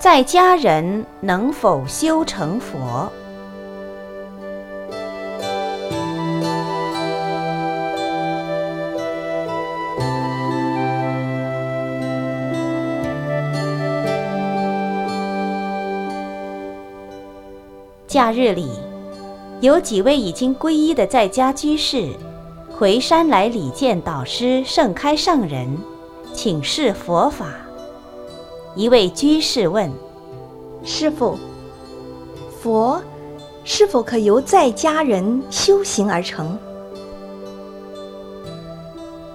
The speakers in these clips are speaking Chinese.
在家人能否修成佛？假日里，有几位已经皈依的在家居士回山来礼见导师盛开上人，请示佛法。一位居士问：“师傅，佛是否可由在家人修行而成？”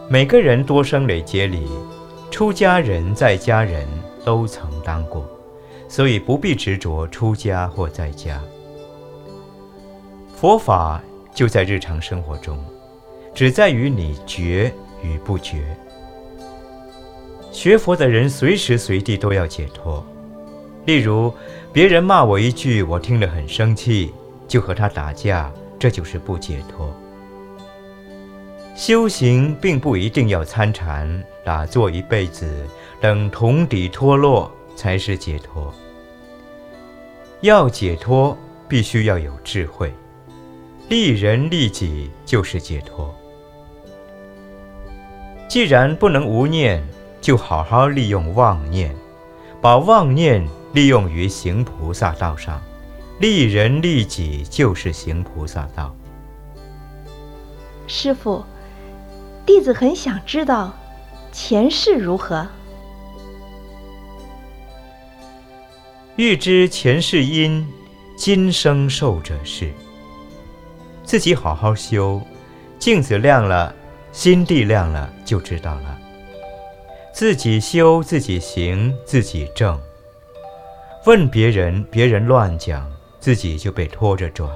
每个人多生累劫里，出家人在家人都曾当过，所以不必执着出家或在家。佛法就在日常生活中，只在于你觉与不觉。学佛的人随时随地都要解脱。例如，别人骂我一句，我听了很生气，就和他打架，这就是不解脱。修行并不一定要参禅打坐一辈子，等铜底脱落才是解脱。要解脱，必须要有智慧，利人利己就是解脱。既然不能无念。就好好利用妄念，把妄念利用于行菩萨道上，利人利己就是行菩萨道。师傅，弟子很想知道前世如何。欲知前世因，今生受者是。自己好好修，镜子亮了，心地亮了，就知道了。自己修，自己行，自己正。问别人，别人乱讲，自己就被拖着转。